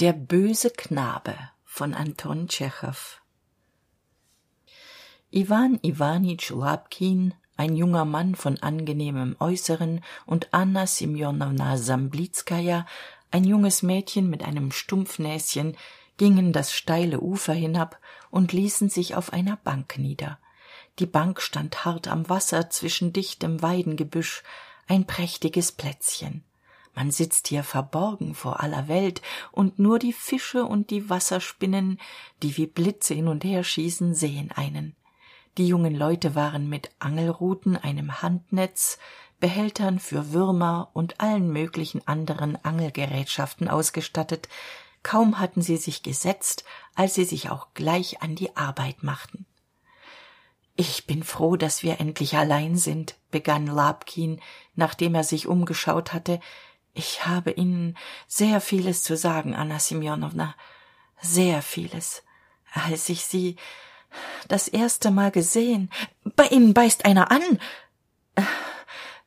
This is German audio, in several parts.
Der böse Knabe von Anton Tschechow Iwan Iwanitsch Lapkin, ein junger Mann von angenehmem Äußeren, und Anna Semjonowna Samblizkaja, ein junges Mädchen mit einem Stumpfnäschen, gingen das steile Ufer hinab und ließen sich auf einer Bank nieder. Die Bank stand hart am Wasser zwischen dichtem Weidengebüsch, ein prächtiges Plätzchen man sitzt hier verborgen vor aller welt und nur die fische und die wasserspinnen die wie blitze hin und her schießen sehen einen. Die jungen leute waren mit angelruten einem handnetz behältern für würmer und allen möglichen anderen angelgerätschaften ausgestattet. Kaum hatten sie sich gesetzt als sie sich auch gleich an die arbeit machten. Ich bin froh dass wir endlich allein sind begann labkin nachdem er sich umgeschaut hatte ich habe ihnen sehr vieles zu sagen anna semjonowna sehr vieles. Als ich sie das erste mal gesehen. Bei ihnen beißt einer an.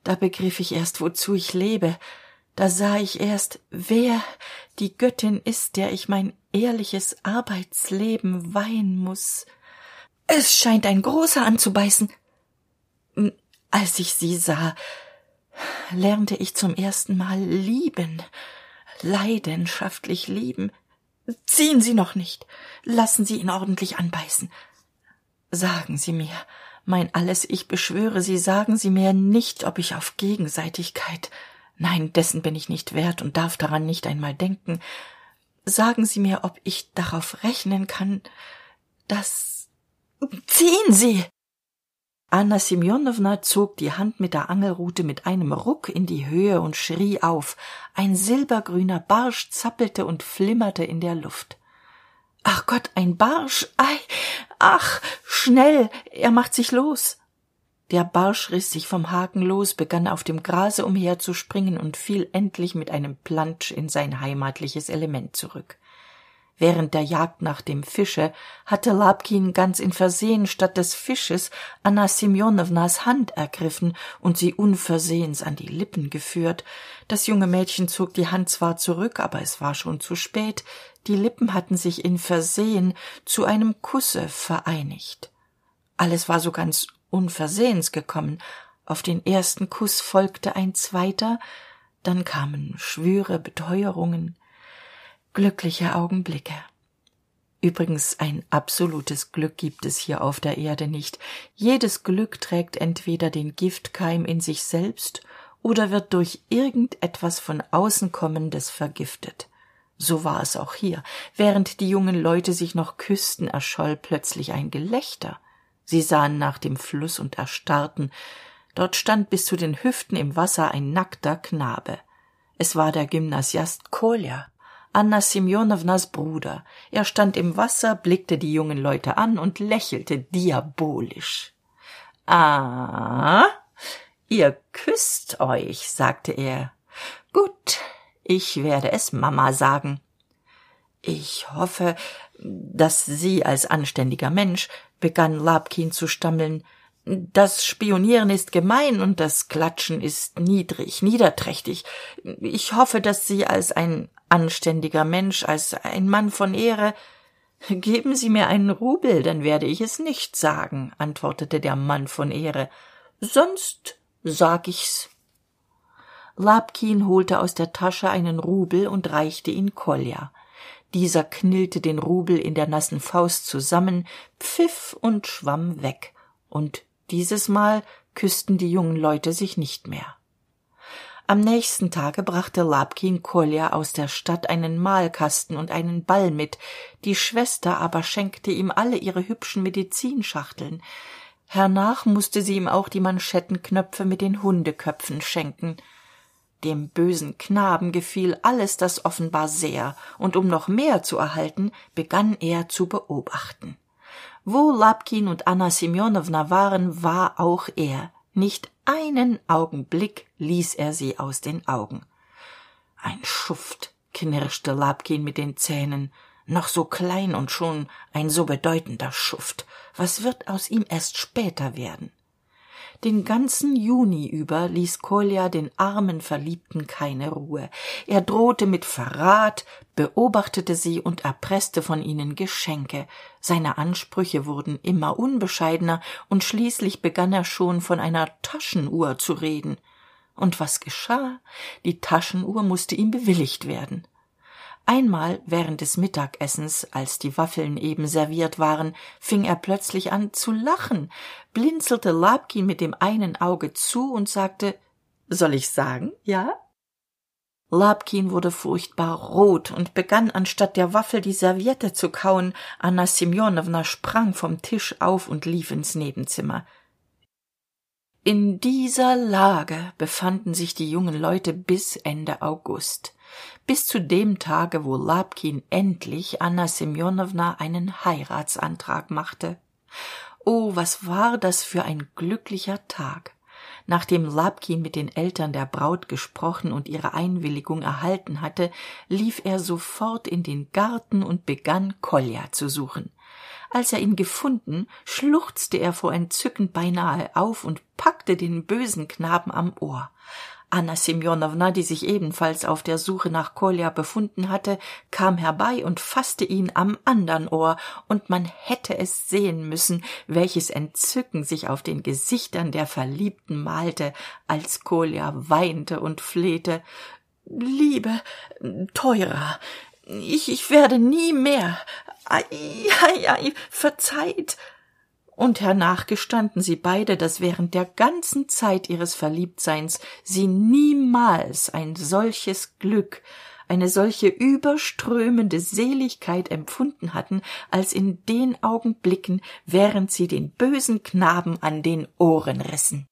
Da begriff ich erst wozu ich lebe. Da sah ich erst wer die göttin ist der ich mein ehrliches arbeitsleben weihen muss es scheint ein großer anzubeißen. Als ich sie sah lernte ich zum erstenmal lieben leidenschaftlich lieben. Ziehen sie noch nicht. Lassen sie ihn ordentlich anbeißen. Sagen sie mir mein alles ich beschwöre sie sagen sie mir nicht ob ich auf gegenseitigkeit nein dessen bin ich nicht wert und darf daran nicht einmal denken. Sagen sie mir ob ich darauf rechnen kann dass ziehen sie anna semjonowna zog die hand mit der angelrute mit einem ruck in die höhe und schrie auf. Ein silbergrüner barsch zappelte und flimmerte in der luft. Ach gott ein barsch? Ei ach schnell er macht sich los. Der barsch riß sich vom haken los begann auf dem grase umherzuspringen und fiel endlich mit einem plantsch in sein heimatliches element zurück während der jagd nach dem fische hatte labkin ganz in versehen statt des fisches anna semjonownas hand ergriffen und sie unversehens an die lippen geführt. Das junge mädchen zog die hand zwar zurück aber es war schon zu spät. Die lippen hatten sich in versehen zu einem kusse vereinigt. Alles war so ganz unversehens gekommen. Auf den ersten kuß folgte ein zweiter. Dann kamen schwüre beteuerungen glückliche augenblicke. Übrigens ein absolutes glück gibt es hier auf der erde nicht. Jedes glück trägt entweder den giftkeim in sich selbst oder wird durch irgend etwas von außen kommendes vergiftet. So war es auch hier. Während die jungen leute sich noch küßten erscholl plötzlich ein gelächter. Sie sahen nach dem fluß und erstarrten. Dort stand bis zu den hüften im wasser ein nackter knabe. Es war der gymnasiast kolja anna semjonownas bruder. Er stand im wasser blickte die jungen leute an und lächelte diabolisch. Ah ihr küßt euch sagte er. Gut ich werde es mama sagen. Ich hoffe dass sie als anständiger mensch begann labkin zu stammeln das spionieren ist gemein und das klatschen ist niedrig niederträchtig. Ich hoffe dass sie als ein anständiger mensch als ein mann von ehre geben sie mir einen rubel dann werde ich es nicht sagen antwortete der mann von ehre. Sonst sag ich's. Labkin holte aus der tasche einen rubel und reichte ihn kolja. Dieser knillte den rubel in der nassen faust zusammen pfiff und schwamm weg und dieses mal küßten die jungen leute sich nicht mehr. Am nächsten tage brachte labkin kolja aus der stadt einen malkasten und einen ball mit. Die schwester aber schenkte ihm alle ihre hübschen medizinschachteln. Hernach musste sie ihm auch die manschettenknöpfe mit den hundeköpfen schenken. Dem bösen knaben gefiel alles das offenbar sehr und um noch mehr zu erhalten begann er zu beobachten wo labkin und anna semjonowna waren war auch er. Nicht einen augenblick ließ er sie aus den augen. Ein schuft knirschte labkin mit den zähnen. Noch so klein und schon ein so bedeutender schuft. Was wird aus ihm erst später werden den ganzen juni über ließ kolja den armen verliebten keine ruhe. Er drohte mit verrat beobachtete sie und erpreßte von ihnen geschenke. Seine ansprüche wurden immer unbescheidener und schließlich begann er schon von einer taschenuhr zu reden. Und was geschah? Die taschenuhr musste ihm bewilligt werden einmal während des mittagessens als die waffeln eben serviert waren fing er plötzlich an zu lachen blinzelte labkin mit dem einen auge zu und sagte soll ich sagen ja? Labkin wurde furchtbar rot und begann anstatt der waffel die serviette zu kauen. Anna semjonowna sprang vom tisch auf und lief ins nebenzimmer in dieser lage befanden sich die jungen leute bis ende august. Bis zu dem tage wo labkin endlich anna semjonowna einen heiratsantrag machte. O was war das für ein glücklicher tag. Nachdem labkin mit den eltern der braut gesprochen und ihre einwilligung erhalten hatte lief er sofort in den garten und begann kolja zu suchen als er ihn gefunden schluchzte er vor entzücken beinahe auf und packte den bösen knaben am ohr. Anna semjonowna die sich ebenfalls auf der suche nach kolja befunden hatte kam herbei und fasste ihn am andern ohr und man hätte es sehen müssen welches entzücken sich auf den gesichtern der verliebten malte als kolja weinte und flehte liebe teurer ich, ich werde nie mehr. Ei, ei, ei, verzeiht. Und hernach gestanden sie beide dass während der ganzen zeit ihres verliebtseins sie niemals ein solches glück eine solche überströmende seligkeit empfunden hatten als in den augenblicken während sie den bösen knaben an den ohren rissen